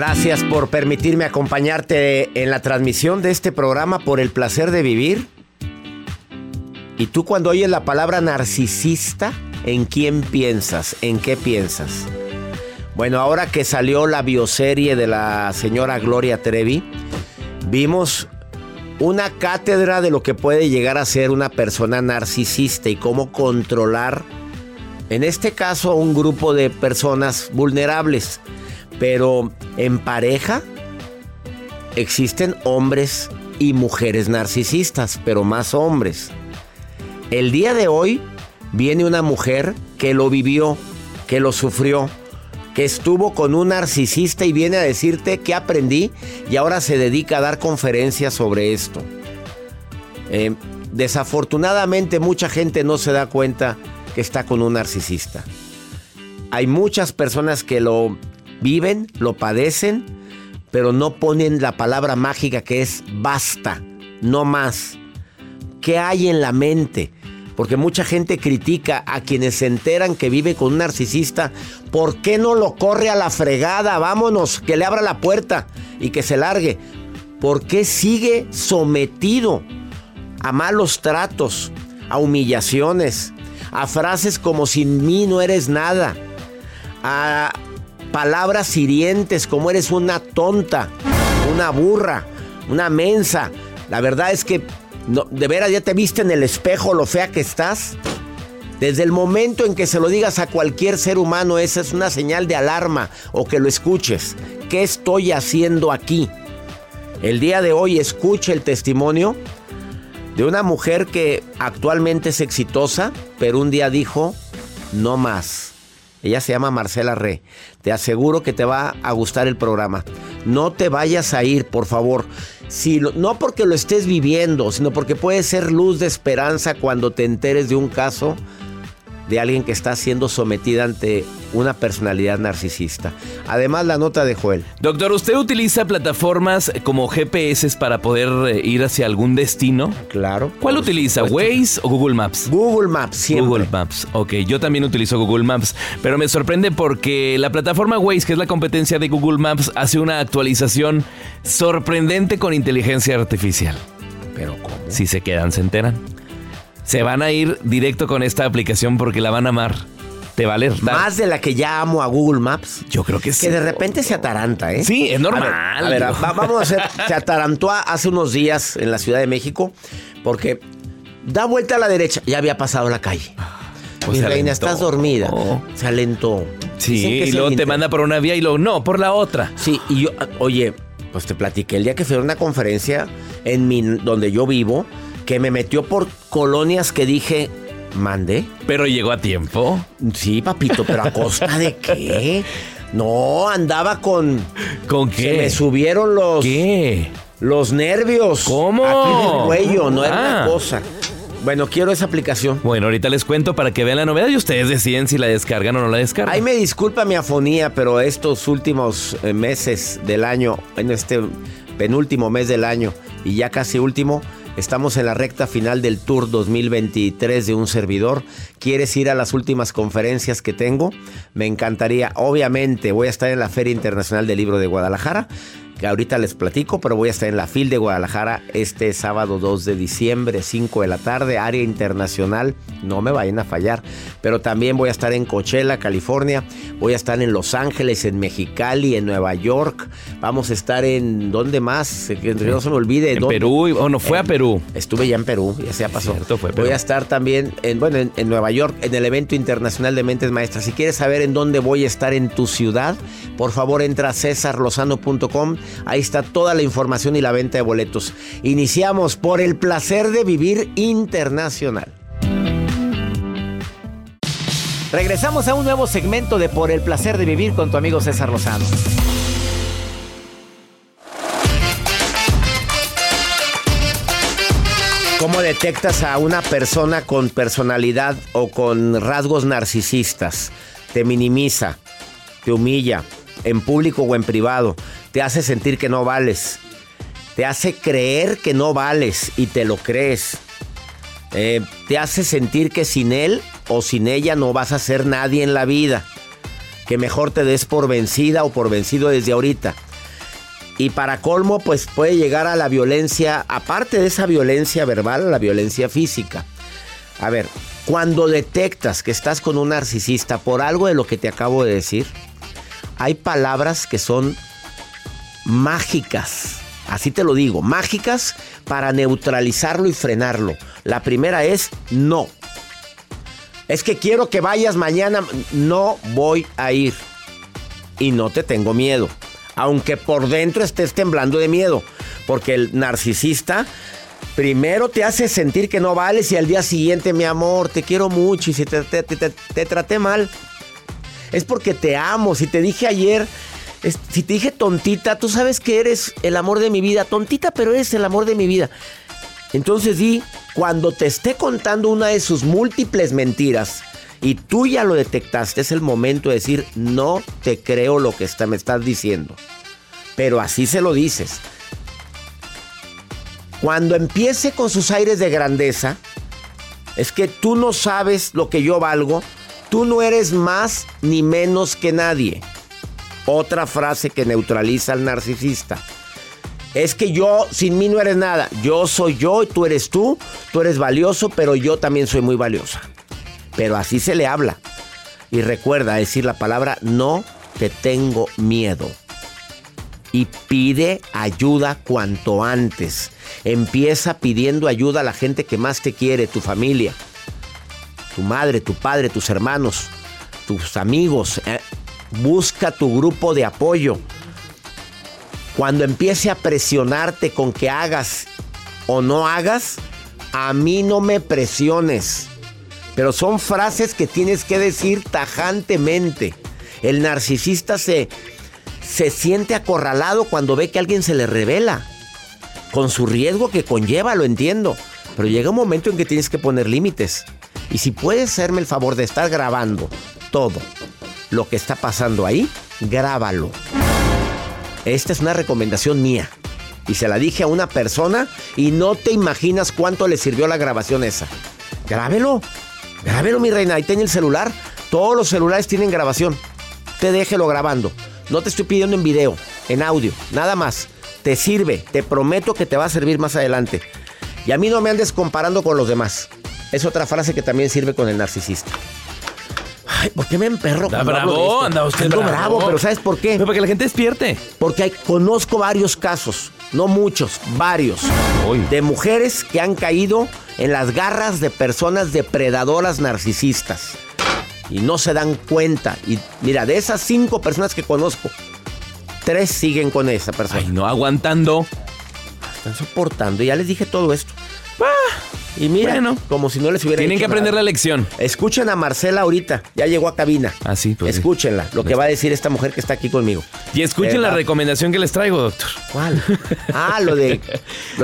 Gracias por permitirme acompañarte en la transmisión de este programa por el placer de vivir. Y tú cuando oyes la palabra narcisista, ¿en quién piensas? ¿En qué piensas? Bueno, ahora que salió la bioserie de la señora Gloria Trevi, vimos una cátedra de lo que puede llegar a ser una persona narcisista y cómo controlar, en este caso, a un grupo de personas vulnerables. Pero en pareja existen hombres y mujeres narcisistas, pero más hombres. El día de hoy viene una mujer que lo vivió, que lo sufrió, que estuvo con un narcisista y viene a decirte que aprendí y ahora se dedica a dar conferencias sobre esto. Eh, desafortunadamente mucha gente no se da cuenta que está con un narcisista. Hay muchas personas que lo viven, lo padecen, pero no ponen la palabra mágica que es basta, no más. ¿Qué hay en la mente? Porque mucha gente critica a quienes se enteran que vive con un narcisista. ¿Por qué no lo corre a la fregada? Vámonos, que le abra la puerta y que se largue. ¿Por qué sigue sometido a malos tratos, a humillaciones, a frases como sin mí no eres nada, a palabras hirientes como eres una tonta, una burra, una mensa. La verdad es que de veras ya te viste en el espejo lo fea que estás. Desde el momento en que se lo digas a cualquier ser humano, esa es una señal de alarma o que lo escuches. ¿Qué estoy haciendo aquí? El día de hoy escuche el testimonio de una mujer que actualmente es exitosa, pero un día dijo, no más. Ella se llama Marcela Re. Te aseguro que te va a gustar el programa. No te vayas a ir, por favor. Si, no porque lo estés viviendo, sino porque puede ser luz de esperanza cuando te enteres de un caso de alguien que está siendo sometida ante una personalidad narcisista. Además, la nota de Joel. Doctor, ¿usted utiliza plataformas como GPS para poder eh, ir hacia algún destino? Claro. ¿Cuál utiliza? ¿Waze o Google Maps? Google Maps, siempre. Google Maps, ok. Yo también utilizo Google Maps, pero me sorprende porque la plataforma Waze, que es la competencia de Google Maps, hace una actualización sorprendente con inteligencia artificial. ¿Pero cómo? Si se quedan, se enteran se van a ir directo con esta aplicación porque la van a amar. Te va a leer. Más de la que ya amo a Google Maps. Yo creo que sí. Que de repente se ataranta, ¿eh? Sí, es normal. A ver, vamos a hacer. Se atarantó hace unos días en la Ciudad de México porque da vuelta a la derecha. Ya había pasado la calle. Pues Mi reina, estás dormida. Se alentó. Sí, y luego te manda por una vía y luego no, por la otra. Sí, y yo, oye, pues te platiqué el día que fui a una conferencia en mi, donde yo vivo que me metió por colonias que dije, mande. Pero llegó a tiempo. Sí, papito, pero a costa de qué? No, andaba con. ¿Con qué? me subieron los. ¿Qué? Los nervios. ¿Cómo? Aquí en el cuello, no era una Ah. cosa. Bueno, quiero esa aplicación. Bueno, ahorita les cuento para que vean la novedad y ustedes deciden si la descargan o no la descargan. Ay, me disculpa mi afonía, pero estos últimos eh, meses del año, en este penúltimo mes del año y ya casi último, estamos en la recta final del Tour 2023 de un servidor. ¿Quieres ir a las últimas conferencias que tengo? Me encantaría. Obviamente voy a estar en la Feria Internacional del Libro de Guadalajara que ahorita les platico, pero voy a estar en la FIL de Guadalajara este sábado 2 de diciembre, 5 de la tarde, área internacional, no me vayan a fallar, pero también voy a estar en Coachella, California, voy a estar en Los Ángeles, en Mexicali, en Nueva York, vamos a estar en, ¿dónde más? Que no se me olvide. En Perú, o no, fue a Perú. Estuve ya en Perú, ya se pasó. voy a estar también, en, bueno, en, en Nueva York, en el evento internacional de Mentes Maestras. Si quieres saber en dónde voy a estar en tu ciudad, por favor entra a cesarlozano.com Ahí está toda la información y la venta de boletos. Iniciamos por el placer de vivir internacional. Regresamos a un nuevo segmento de Por el placer de vivir con tu amigo César Lozano. ¿Cómo detectas a una persona con personalidad o con rasgos narcisistas? Te minimiza, te humilla, en público o en privado, te hace sentir que no vales, te hace creer que no vales y te lo crees, eh, te hace sentir que sin él o sin ella no vas a ser nadie en la vida, que mejor te des por vencida o por vencido desde ahorita. Y para colmo, pues puede llegar a la violencia, aparte de esa violencia verbal, la violencia física. A ver, cuando detectas que estás con un narcisista por algo de lo que te acabo de decir, hay palabras que son mágicas. Así te lo digo, mágicas para neutralizarlo y frenarlo. La primera es no. Es que quiero que vayas mañana. No voy a ir. Y no te tengo miedo. Aunque por dentro estés temblando de miedo. Porque el narcisista primero te hace sentir que no vales y al día siguiente, mi amor, te quiero mucho y si te, te traté mal, es porque te amo. Si te dije ayer, si te dije tontita, tú sabes que eres el amor de mi vida. Tontita, pero eres el amor de mi vida. Entonces di, cuando te esté contando una de sus múltiples mentiras y tú ya lo detectaste, es el momento de decir, no te creo lo que me estás diciendo. Pero así se lo dices. Cuando empiece con sus aires de grandeza, es que tú no sabes lo que yo valgo, Tú no eres más ni menos que nadie. Otra frase que neutraliza al narcisista. Es que yo, sin mí no eres nada. Yo soy yo y tú eres tú. Tú eres valioso, pero yo también soy muy valiosa. Pero así se le habla. Y recuerda decir la palabra no te tengo miedo. Y pide ayuda cuanto antes. Empieza pidiendo ayuda a la gente que más te quiere, tu familia tu madre, tu padre, tus hermanos, tus amigos. Busca tu grupo de apoyo. Cuando empiece a presionarte con que hagas o no hagas, a mí no me presiones. Pero son frases que tienes que decir tajantemente. El narcisista se, se siente acorralado cuando ve que alguien se le revela. Con su riesgo que conlleva, lo entiendo. Pero llega un momento en que tienes que poner límites. Y si puedes hacerme el favor de estar grabando todo lo que está pasando ahí, grábalo. Esta es una recomendación mía. Y se la dije a una persona y no te imaginas cuánto le sirvió la grabación esa. Grábelo. Grábelo, mi reina. Ahí tiene el celular. Todos los celulares tienen grabación. Te déjelo grabando. No te estoy pidiendo en video, en audio, nada más. Te sirve. Te prometo que te va a servir más adelante. Y a mí no me andes comparando con los demás. Es otra frase que también sirve con el narcisista. Ay, ¿por qué me emperro? Anda bravo, anda usted bravo. bravo. pero ¿sabes por qué? Para que la gente despierte. Porque hay, conozco varios casos, no muchos, varios, de mujeres que han caído en las garras de personas depredadoras narcisistas. Y no se dan cuenta. Y mira, de esas cinco personas que conozco, tres siguen con esa persona. Ay, no aguantando. Están soportando. Ya les dije todo esto. Ah. Y mira, como si no les hubiera Tienen que aprender la lección. Escuchen a Marcela ahorita. Ya llegó a cabina. Ah, sí, pues Escúchenla, lo que va a decir esta mujer que está aquí conmigo. Y escuchen la recomendación que les traigo, doctor. ¿Cuál? Ah, lo de,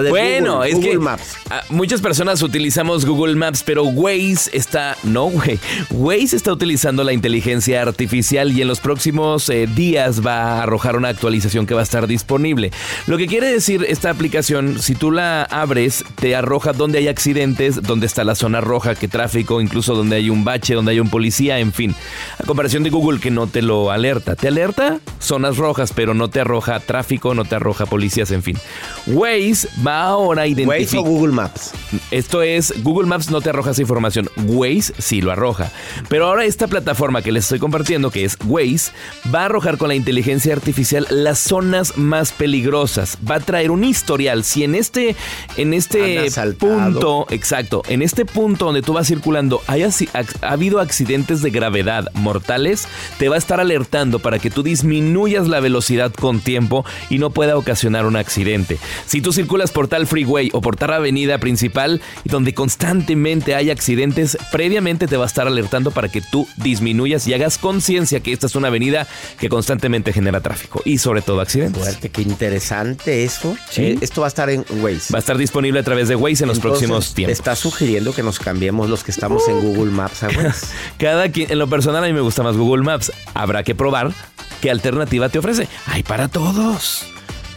bueno, es que Maps. Muchas personas utilizamos Google Maps, pero Waze está. No, güey. Waze está utilizando la inteligencia artificial y en los próximos eh, días va a arrojar una actualización que va a estar disponible. Lo que quiere decir esta aplicación, si tú la abres, te arroja dónde hay accidentes accidentes, donde está la zona roja, que tráfico, incluso donde hay un bache, donde hay un policía, en fin. A comparación de Google que no te lo alerta. Te alerta zonas rojas, pero no te arroja tráfico, no te arroja policías, en fin. Waze va ahora a identificar... ¿Waze o Google Maps? Esto es, Google Maps no te arroja esa información, Waze sí lo arroja. Pero ahora esta plataforma que les estoy compartiendo, que es Waze, va a arrojar con la inteligencia artificial las zonas más peligrosas. Va a traer un historial. Si en este, en este punto, exacto, en este punto donde tú vas circulando haya, ha habido accidentes de gravedad mortales, te va a estar alertando para que tú disminuyas la velocidad con tiempo y no pueda ocasionar un accidente. Si tú circulas por tal freeway o por tal avenida principal donde constantemente hay accidentes, previamente te va a estar alertando para que tú disminuyas y hagas conciencia que esta es una avenida que constantemente genera tráfico y sobre todo accidentes. Fuerte, qué interesante eso. ¿Sí? Eh, esto va a estar en Waze. Va a estar disponible a través de Waze en los próximos tiempos. Está sugiriendo que nos cambiemos los que estamos en Google Maps a. Cada quien, en lo personal a mí me gusta más Google Maps. Habrá que probar qué alternativa te ofrece. Hay para todos.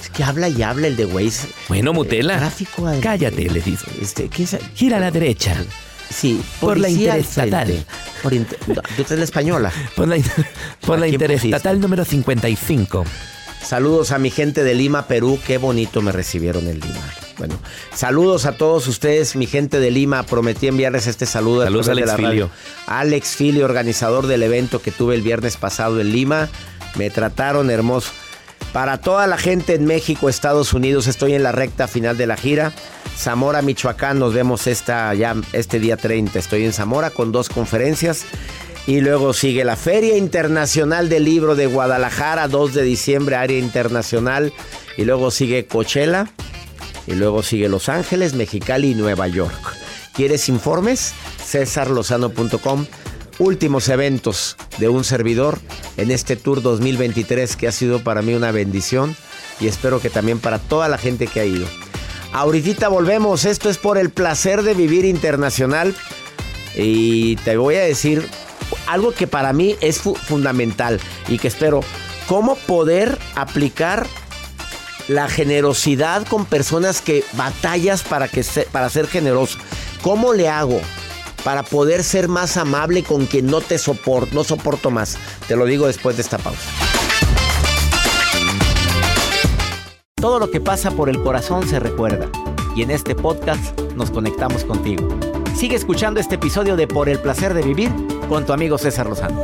Es que habla y habla el de Waze. Bueno, Mutela. tráfico. Cállate, le dice. Este, Gira a la derecha. Sí, por la interestatal. Por la española. Por la, por la interestatal número 55. Saludos a mi gente de Lima, Perú. Qué bonito me recibieron en Lima. Bueno, saludos a todos ustedes, mi gente de Lima. Prometí enviarles este saludo. Saludos a Alex Filio. Alex Filio, organizador del evento que tuve el viernes pasado en Lima. Me trataron hermoso. Para toda la gente en México, Estados Unidos, estoy en la recta final de la gira. Zamora, Michoacán, nos vemos esta, ya este día 30. Estoy en Zamora con dos conferencias. Y luego sigue la Feria Internacional del Libro de Guadalajara, 2 de diciembre, área internacional. Y luego sigue Coachella. Y luego sigue Los Ángeles, Mexicali y Nueva York. ¿Quieres informes? cesarlozano.com. Últimos eventos de un servidor en este Tour 2023 que ha sido para mí una bendición y espero que también para toda la gente que ha ido. Ahorita volvemos, esto es por el placer de vivir internacional y te voy a decir algo que para mí es fundamental y que espero, cómo poder aplicar la generosidad con personas que batallas para, que para ser generoso. ¿Cómo le hago para poder ser más amable con quien no te soporto, no soporto más? Te lo digo después de esta pausa. Todo lo que pasa por el corazón se recuerda y en este podcast nos conectamos contigo. Sigue escuchando este episodio de Por el placer de vivir con tu amigo César Lozano.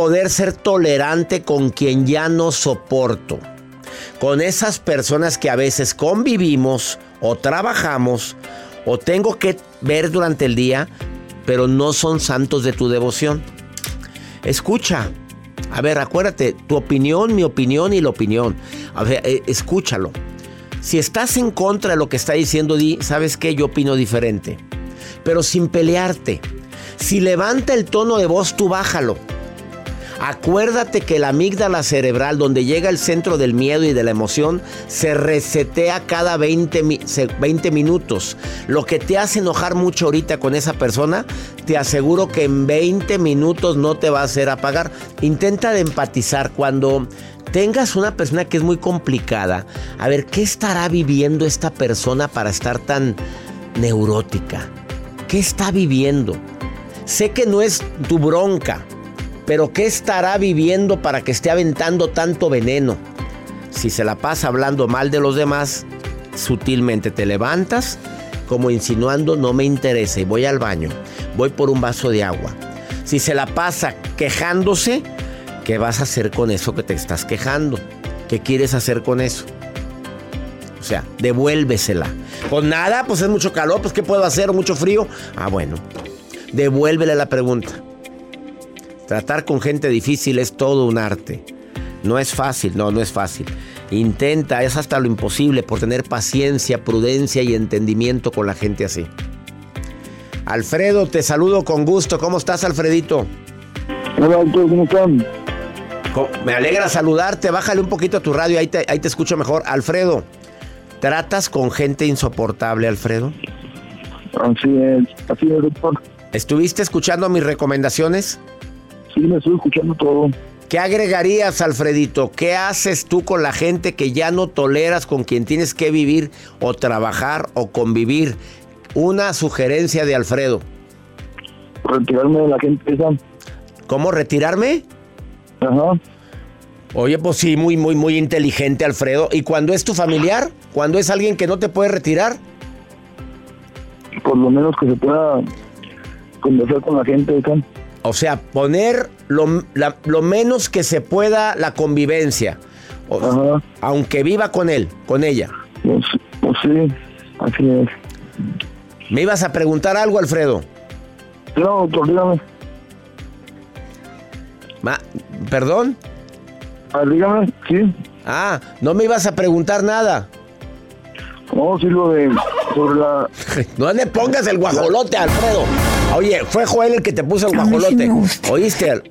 Poder ser tolerante con quien ya no soporto? Con esas personas que a veces convivimos o trabajamos o tengo que ver durante el día, pero no son santos de tu devoción. Escucha, a ver, acuérdate, tu opinión, mi opinión y la opinión. A ver, eh, escúchalo. Si estás en contra de lo que está diciendo, di, ¿sabes qué? Yo opino diferente. Pero sin pelearte. Si levanta el tono de voz, tú bájalo. Acuérdate que la amígdala cerebral, donde llega el centro del miedo y de la emoción, se resetea cada 20, 20, minutos. Lo que te hace enojar mucho ahorita con esa persona, te aseguro que en 20 minutos no te va a hacer apagar. Intenta empatizar cuando tengas una persona que es muy complicada. A ver, ¿qué estará viviendo esta persona para estar tan neurótica? ¿Qué está viviendo? Sé que no es tu bronca pero ¿qué estará viviendo para que esté aventando tanto veneno? Si se la pasa hablando mal de los demás, sutilmente te levantas como insinuando no me interesa y voy al baño, voy por un vaso de agua. Si se la pasa quejándose, ¿qué vas a hacer con eso que te estás quejando? ¿Qué quieres hacer con eso? O sea, devuélvesela. Pues nada, pues es mucho calor, pues ¿qué puedo hacer? ¿Mucho frío? Ah, bueno. Devuélvele la pregunta. Tratar con gente difícil es todo un arte. No es fácil, no, no es fácil. Intenta, es hasta lo imposible por tener paciencia, prudencia y entendimiento con la gente así. Alfredo, te saludo con gusto. ¿Cómo estás, Alfredito? Hola, ¿cómo están? Me alegra saludarte. Bájale un poquito a tu radio, ahí te, ahí te escucho mejor. Alfredo, ¿tratas con gente insoportable, Alfredo? Así es, así es, doctor. ¿Estuviste escuchando mis recomendaciones? Sí, me estoy escuchando todo. ¿Qué agregarías, Alfredito? ¿Qué haces tú con la gente que ya no toleras, con quien tienes que vivir o trabajar o convivir? Una sugerencia de Alfredo. Retirarme de la gente esa. ¿Cómo retirarme? Ajá. Oye, pues sí, muy, muy, muy inteligente, Alfredo. ¿Y cuando es tu familiar? ¿Cuando es alguien que no te puede retirar? Por lo menos que se pueda conversar con la gente esa. O sea, poner lo, lo menos que se pueda la convivencia. Aunque viva con él, con ella. Pues, pues sí, así es. ¿Me ibas a preguntar algo, Alfredo? No, doctor, dígame. ¿Perdón? Ah, dígame, sí. Ah, no me ibas a preguntar nada. No, sí, lo de. Sobre la. no le pongas el guajolote, Alfredo. Oye, fue Joel el que te puso el guajolote. ¿Oíste?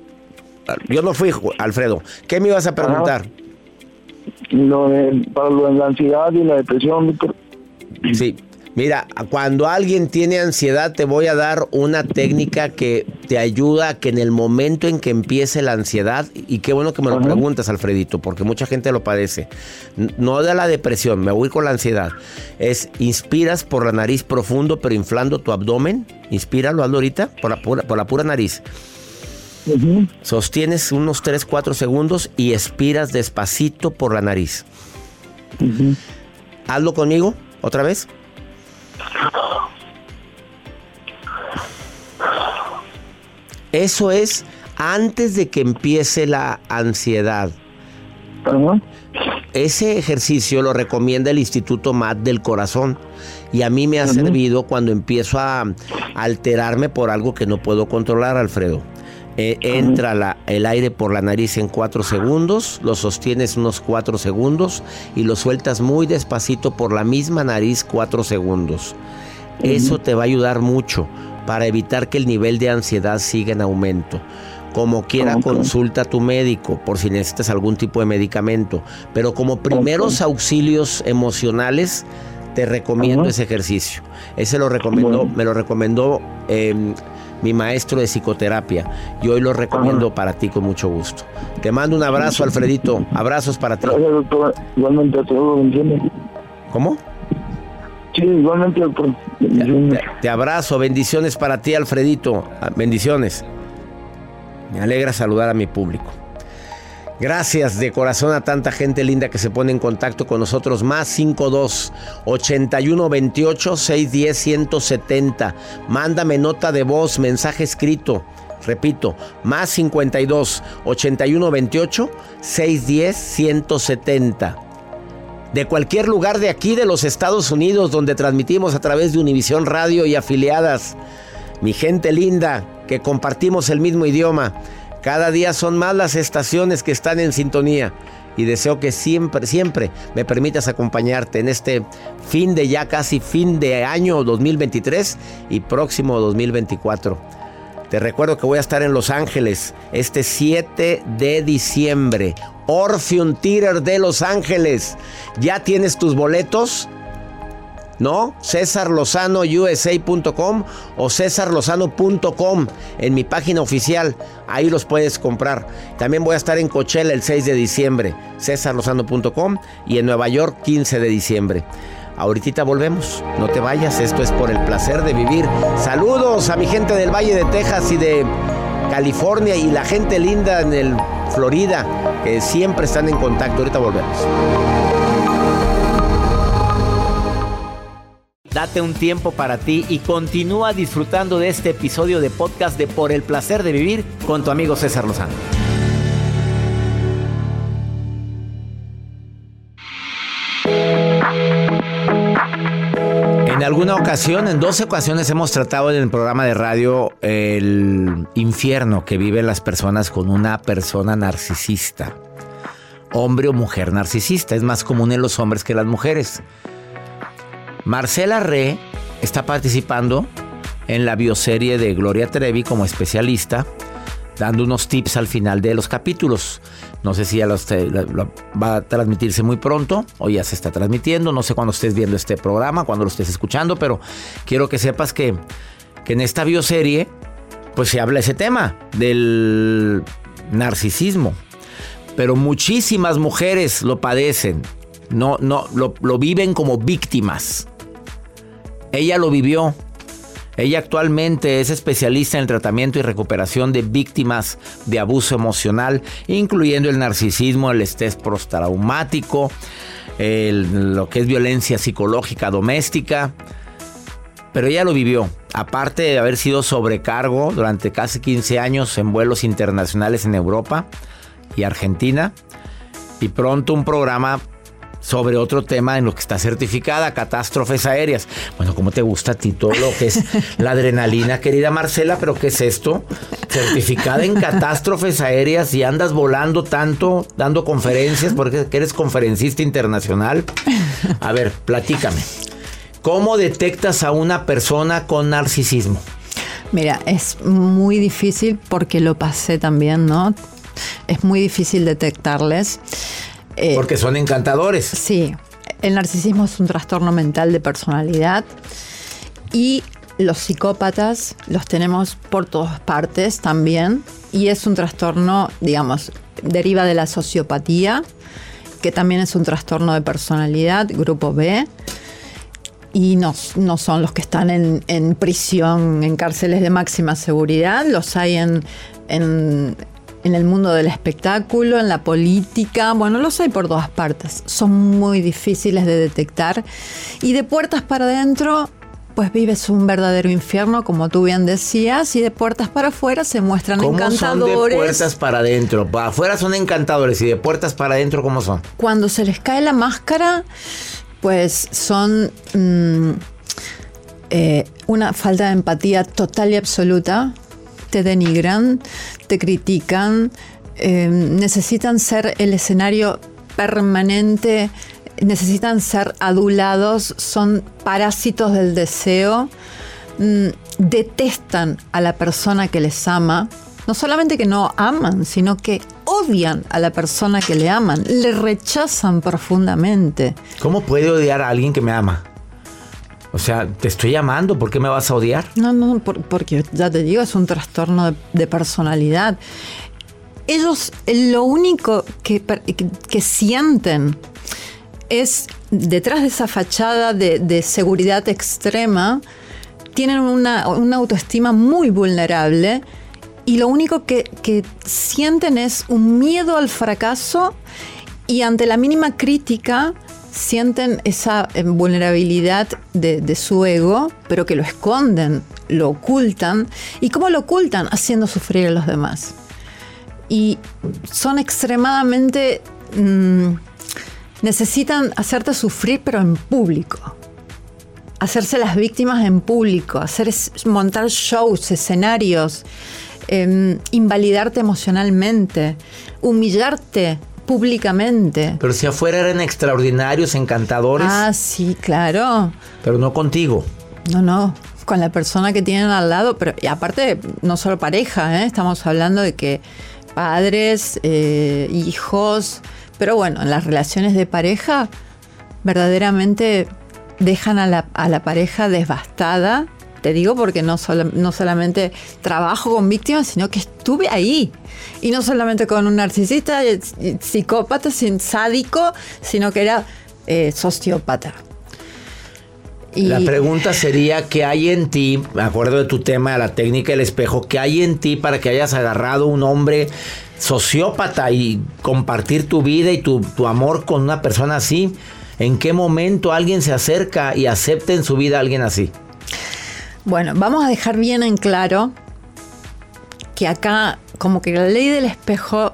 Yo no fui, Alfredo. ¿Qué me ibas a preguntar? Lo de, para lo de la ansiedad y la depresión, doctor. Sí, Mira, cuando alguien tiene ansiedad te voy a dar una técnica que te ayuda a que en el momento en que empiece la ansiedad, y qué bueno que me lo preguntas, Alfredito, porque mucha gente lo padece, no de la depresión, me voy con la ansiedad, es inspiras por la nariz profundo pero inflando tu abdomen, inspíralo, hazlo ahorita, por la pura, por la pura nariz. Sostienes unos 3, 4 segundos y expiras despacito por la nariz. Hazlo conmigo, otra vez. Eso es antes de que empiece la ansiedad. Ese ejercicio lo recomienda el Instituto MAT del Corazón y a mí me ha servido cuando empiezo a alterarme por algo que no puedo controlar, Alfredo. Eh, entra el aire por la nariz en cuatro segundos, lo sostienes unos cuatro segundos y lo sueltas muy despacito por la misma nariz cuatro segundos. Eso te va a ayudar mucho para evitar que el nivel de ansiedad siga en aumento. Como quiera, consulta a tu médico por si necesitas algún tipo de medicamento. Pero como primeros auxilios emocionales, te recomiendo ese ejercicio. Ese lo recomendó, me lo recomendó em, mi maestro de psicoterapia. Y hoy lo recomiendo para ti con mucho gusto. Te mando un abrazo, Alfredito. Abrazos para ti. Gracias, doctor. Igualmente a todos, ¿Cómo? Sí, igualmente, doctor. Te, abrazo, bendiciones para ti, Alfredito. Ah, bendiciones. Me alegra saludar a mi público. Gracias de corazón a tanta gente linda que se pone en contacto con nosotros. Más 52 81 28 610 170. Mándame nota de voz, mensaje escrito. Repito, más 52 81 28 610 170 de cualquier lugar de aquí de los Estados Unidos donde transmitimos a través de Univisión Radio y afiliadas. Mi gente linda, que compartimos el mismo idioma. Cada día son más las estaciones que están en sintonía y deseo que siempre, siempre me permitas acompañarte en este fin de ya casi fin de año 2023 y próximo 2024. Te recuerdo que voy a estar en Los Ángeles este 7 de diciembre. Orpheum Theater de Los Ángeles. ¿Ya tienes tus boletos? ¿No? USA.com o cesarlozano.com en mi página oficial. Ahí los puedes comprar. También voy a estar en Coachella el 6 de diciembre. cesarlozano.com y en Nueva York 15 de diciembre. Ahorita volvemos. No te vayas, esto es por el placer de vivir. Saludos a mi gente del Valle de Texas y de California y la gente linda en el Florida que siempre están en contacto. Ahorita volvemos. Date un tiempo para ti y continúa disfrutando de este episodio de podcast de Por el placer de vivir con tu amigo César Lozano. En alguna ocasión, en dos ocasiones hemos tratado en el programa de radio el infierno que viven las personas con una persona narcisista. hombre o mujer narcisista. Es más común en los hombres que en las mujeres. Marcela Re está participando en la bioserie de Gloria Trevi como especialista, dando unos tips al final de los capítulos. No sé si ya va a transmitirse muy pronto o ya se está transmitiendo. No sé cuándo estés viendo este programa, cuando lo estés escuchando, pero quiero que sepas que, que en esta bioserie pues se habla ese tema del narcisismo. Pero muchísimas mujeres lo padecen. No, no, lo, lo viven como víctimas. Ella lo vivió. Ella actualmente es especialista en el tratamiento y recuperación de víctimas de abuso emocional, incluyendo el narcisismo, el estrés postraumático, lo que es violencia psicológica doméstica. Pero ella lo vivió, aparte de haber sido sobrecargo durante casi 15 años en vuelos internacionales en Europa y Argentina, y pronto un programa sobre otro tema en lo que está certificada, catástrofes aéreas. Bueno, ¿cómo te gusta a ti todo lo que es la adrenalina, querida Marcela? ¿Pero qué es esto? Certificada en catástrofes aéreas y andas volando tanto, dando conferencias, porque eres conferencista internacional. A ver, platícame. ¿Cómo detectas a una persona con narcisismo? Mira, es muy difícil porque lo pasé también, ¿no? Es muy difícil detectarles. Eh, Porque son encantadores. Sí, el narcisismo es un trastorno mental de personalidad y los psicópatas los tenemos por todas partes también y es un trastorno, digamos, deriva de la sociopatía, que también es un trastorno de personalidad, grupo B, y no, no son los que están en, en, prisión, en cárceles de máxima seguridad, los hay en, en en el mundo del espectáculo, en la política, bueno, los hay por todas partes. Son muy difíciles de detectar y de puertas para adentro pues vives un verdadero infierno, como tú bien decías, y de puertas para afuera se muestran ¿Cómo encantadores. Son de puertas para adentro. Para afuera son encantadores y de puertas para adentro, ¿cómo son? Cuando se les cae la máscara, pues son mm, eh, una falta de empatía total y absoluta te denigran, te critican, em, necesitan ser el escenario permanente, necesitan ser adulados, son parásitos del deseo, mm, detestan a la persona que les ama. No solamente que no aman, sino que odian a la persona que le aman, le rechazan profundamente. ¿Cómo puede odiar a alguien que me ama? O sea, te estoy llamando, ¿por qué me vas a odiar? No, no, porque ya te digo, es un trastorno de, personalidad. Ellos lo único que, que, sienten es, detrás de esa fachada de, seguridad extrema, tienen una, autoestima muy vulnerable y lo único que, que sienten es un miedo al fracaso y ante la mínima crítica sienten esa eh, vulnerabilidad de, su ego, pero que lo esconden, lo ocultan. ¿Y cómo lo ocultan? Haciendo sufrir a los demás. Y son extremadamente... Mm, necesitan hacerte sufrir, pero en público. Hacerse las víctimas en público, hacer, montar shows, escenarios, em, invalidarte emocionalmente, humillarte públicamente. Pero si afuera eran extraordinarios, encantadores. Ah, sí, claro. Pero no contigo. No, no, con la persona que tienen al lado, pero y aparte, no solo pareja, ¿eh? estamos hablando de que padres, eh, hijos, pero bueno, en las relaciones de pareja, verdaderamente dejan a la, a la pareja devastada. Te digo porque no, no solamente trabajo con víctimas, sino que estuve ahí. Y no solamente con un narcisista, eh, psicópata, sádico, sino que era eh, sociópata. La pregunta sería, ¿qué hay en ti, me acuerdo de tu tema, de la técnica del espejo, qué hay en ti para que hayas agarrado un hombre sociópata y compartir tu vida y tu, tu amor con una persona así? ¿En qué momento alguien se acerca y acepta en su vida a alguien así? Bueno, vamos a dejar bien en claro que acá como que la ley del espejo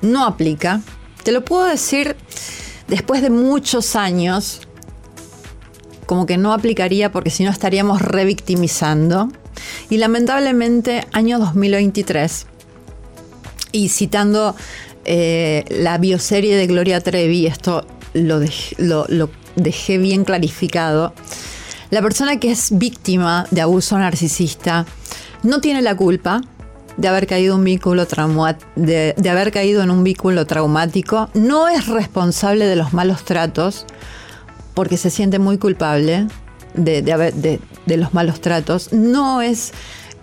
no aplica. Te lo puedo decir después de muchos años, como que no aplicaría porque si no estaríamos revictimizando. Y lamentablemente, año 2023, y citando eh, la bioserie de Gloria Trevi, esto lo, lo dejé bien clarificado, la persona que es víctima de abuso narcisista no tiene la culpa de haber caído un vínculo de, de, haber caído en un vínculo traumático, no es responsable de los malos tratos porque se siente muy culpable de, de los malos tratos, no es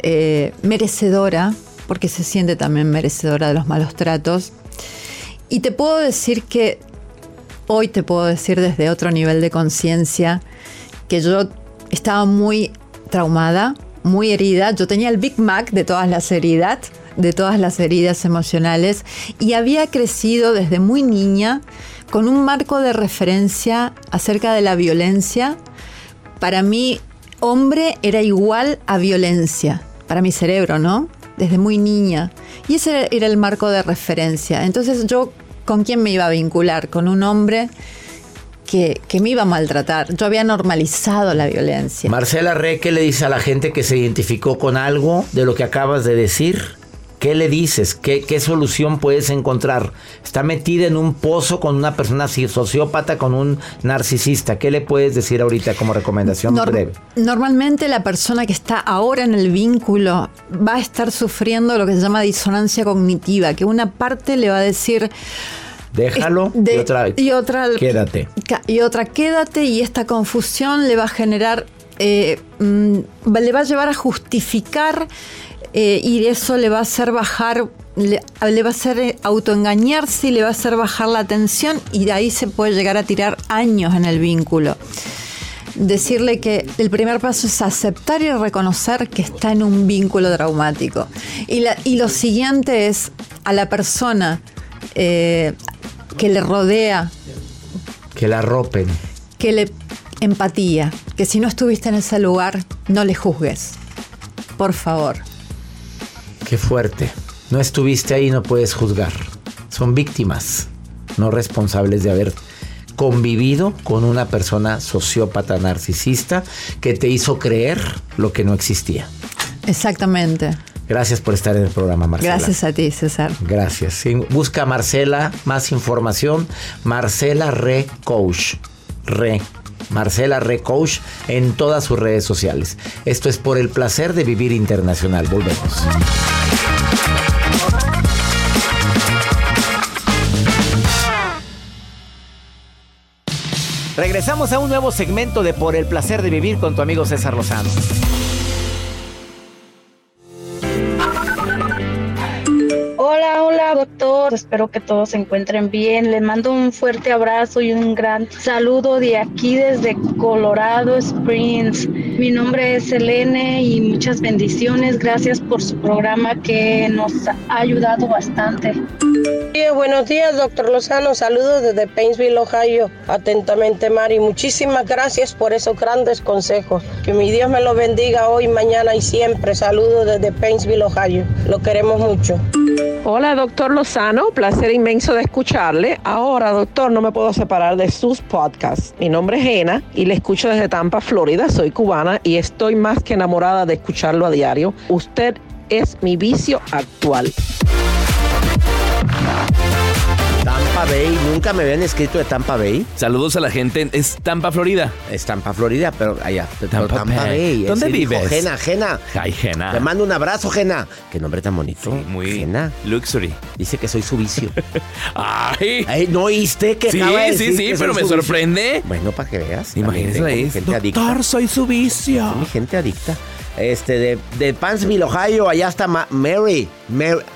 eh, merecedora porque se siente también merecedora de los malos tratos. Y te puedo decir que hoy te puedo decir desde otro nivel de conciencia que yo estaba muy traumada, muy herida. Yo tenía el Big Mac de todas las heridas, de todas las heridas emocionales y había crecido desde muy niña con un marco de referencia acerca de la violencia. Para mí, hombre era igual a violencia, para mi cerebro, ¿no? Desde muy niña. Y ese era el marco de referencia. Entonces yo, ¿con quién me iba a vincular? Con un hombre que, me iba a maltratar. Yo había normalizado la violencia. Marcela Re, ¿qué le dice a la gente que se identificó con algo de lo que acabas de decir? ¿Qué le dices? ¿Qué, solución puedes encontrar? Está metida en un pozo con una persona sociópata, con un narcisista. ¿Qué le puedes decir ahorita como recomendación breve? Normalmente la persona que está ahora en el vínculo va a estar sufriendo lo que se llama disonancia cognitiva, que una parte le va a decir Déjalo y, otra, y otra quédate. Y otra quédate y esta confusión le va a generar, eh, mm, le va a llevar a justificar eh, y eso le va a hacer bajar, le, va a hacer eh, autoengañarse y le va a hacer bajar la tensión y de ahí se puede llegar a tirar años en el vínculo. Decirle que el primer paso es aceptar y reconocer que está en un vínculo traumático. Y, la, y lo siguiente es a la persona que le rodea. Que la ropen. Que le empatía. Que si no estuviste en ese lugar, no le juzgues. Por favor. Qué fuerte. No estuviste ahí, no puedes juzgar. Son víctimas, no responsables de haber convivido con una persona sociópata narcisista que te hizo creer lo que no existía. Exactamente. Gracias por estar en el programa, Marcela. Gracias a ti, César. Gracias. Busca Marcela, más información. Marcela Re Coach. Re. Marcela Re Coach en todas sus redes sociales. Esto es por el placer de vivir internacional. Volvemos. Regresamos a un nuevo segmento de Por el placer de vivir con tu amigo César Lozano. Doctor. Espero que todos se encuentren bien. Les mando un fuerte abrazo y un gran saludo de aquí desde Colorado Springs. Mi nombre es Selene y muchas bendiciones. Gracias por su programa que nos ha ayudado bastante. buenos días, doctor Lozano. Saludos desde Painesville, Ohio. Atentamente, Mari. Muchísimas gracias por esos grandes consejos. Que mi Dios me lo bendiga hoy, mañana y siempre. Saludos desde Painesville, Ohio. Lo queremos mucho. Hola, doctor Lozano, placer inmenso de escucharle. Ahora, doctor, no me puedo separar de sus podcasts. Mi nombre es Ena y le escucho desde Tampa, Florida. Soy cubana y estoy más que enamorada de escucharlo a diario. Usted es mi vicio actual. Tampa Bay, nunca me habían escrito de Tampa Bay. Saludos a la gente. Es Tampa, Florida. Es Tampa, Florida, pero allá. Tampa, Bay. ¿Dónde vives? Jena, Jena. Ay, Jena. Te mando un abrazo, Jena. Qué nombre tan bonito. muy Jena. Luxury. Dice que soy su vicio. Ay. ¿No oíste que Sí, sí, sí, pero me sorprende. Bueno, para que veas. Imagínese. Gente Doctor, soy su vicio. mi gente adicta. Este, de, de Pansville, Ohio, allá está Mary.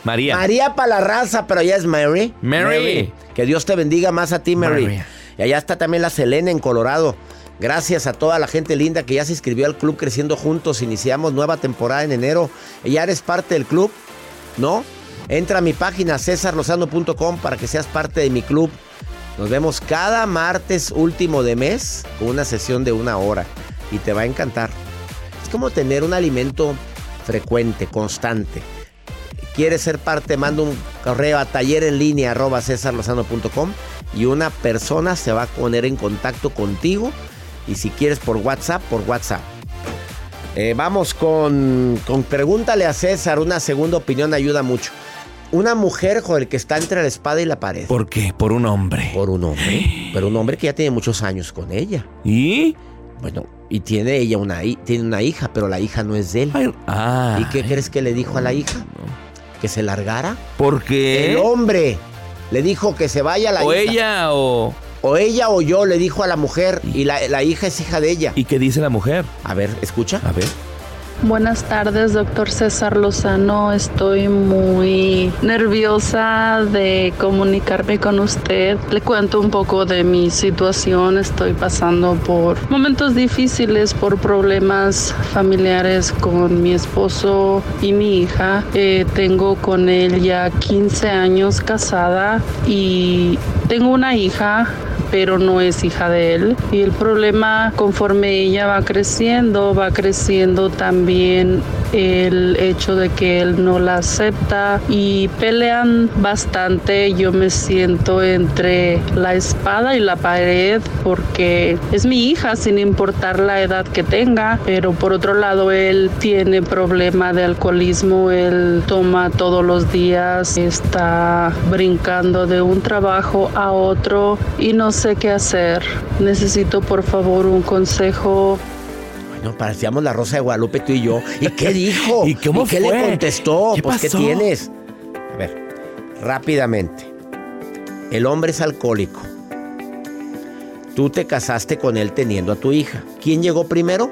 María. María para la raza, pero allá es Mary. Mary. Que Dios te bendiga más a ti, Mary. Y allá está también la Selena en Colorado. Gracias a toda la gente linda que ya se inscribió al club Creciendo Juntos. Iniciamos nueva temporada en enero. Ya eres parte del club, ¿no? Entra a mi página cesarlosano.com para que seas parte de mi club. Nos vemos cada martes último de mes con una sesión de una hora y te va a encantar. Es como tener un alimento frecuente, constante. ¿Quieres ser parte? Manda un correo a taller en línea arroba y una persona se va a poner en contacto contigo. Y si quieres por WhatsApp, por WhatsApp. Eh, vamos con, con Pregúntale a César. Una segunda opinión ayuda mucho. una mujer, joder, que está entre la espada y la pared. ¿Por qué? Por un hombre. Por un hombre. Pero un hombre que ya tiene muchos años con ella. ¿Y? Bueno, y tiene ella una, tiene una hija, pero la hija no es de él. ¿Y qué crees que le dijo a la hija? ¿Que se largara? ¿Por qué? El hombre le dijo que se vaya la hija. O ella o... O ella o yo le dijo a la mujer y la, la hija es hija de ella. ¿Y qué dice la mujer? A ver, escucha. A ver. Buenas tardes, doctor César Lozano. Estoy muy nerviosa de comunicarme con usted. Le cuento un poco de mi situación. Estoy pasando por momentos difíciles, por problemas familiares con mi esposo y mi hija. Eh, tengo con él ya 15 años casada y tengo una hija pero no es hija de él. Y el problema conforme ella va creciendo, va creciendo también el hecho de que él no la acepta y pelean bastante. Yo me siento entre la espada y la pared porque es mi hija sin importar la edad que tenga, pero por otro lado él tiene problema de alcoholismo, él toma todos los días, está brincando de un trabajo a otro y no sé qué hacer. Necesito por favor un consejo nos parecíamos la Rosa de Guadalupe tú y yo. ¿Y qué dijo? ¿Y, cómo qué le contestó? ¿Qué pues, ¿qué tienes? A ver, rápidamente. El hombre es alcohólico. Tú te casaste con él teniendo a tu hija. ¿Quién llegó primero?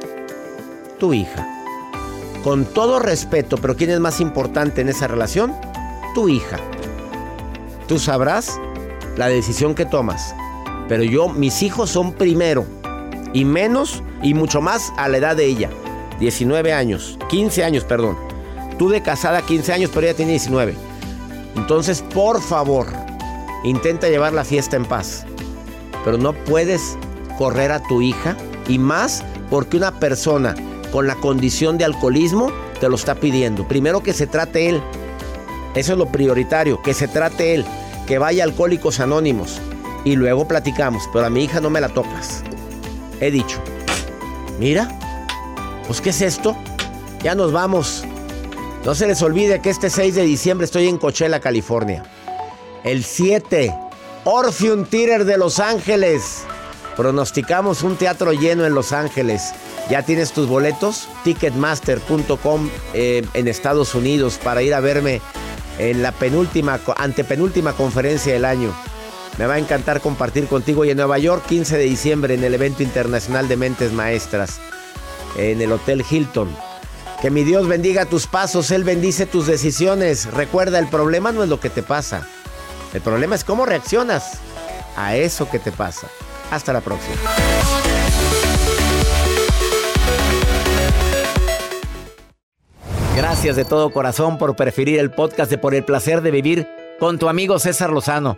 Tu hija. Con todo respeto, pero ¿quién es más importante en esa relación? Tu hija. Tú sabrás la decisión que tomas. Pero yo, mis hijos son primero. Y menos y mucho más a la edad de ella. 19 años, 15 años, perdón. Tú de casada 15 años, pero ella tiene 19. Entonces, por favor, intenta llevar la fiesta en paz. Pero no puedes correr a tu hija y más porque una persona con la condición de alcoholismo te lo está pidiendo. Primero que se trate él. Eso es lo prioritario, que se trate él, que vaya Alcohólicos Anónimos y luego platicamos, pero a mi hija no me la tocas. He dicho. Mira, pues ¿qué es esto? Ya nos vamos. No se les olvide que este 6 de diciembre estoy en Coachella, California. El 7, Orpheum Theater de Los Ángeles. Pronosticamos un teatro lleno en Los Ángeles. ¿Ya tienes tus boletos? Ticketmaster.com eh, en Estados Unidos para ir a verme en la penúltima, antepenúltima conferencia del año. Me va a encantar compartir contigo y en Nueva York, 15 de diciembre, en el evento internacional de Mentes Maestras, en el Hotel Hilton. Que mi Dios bendiga tus pasos, Él bendice tus decisiones. Recuerda, el problema no es lo que te pasa. El problema es cómo reaccionas a eso que te pasa. Hasta la próxima. Gracias de todo corazón por preferir el podcast de Por el Placer de Vivir con tu amigo César Lozano.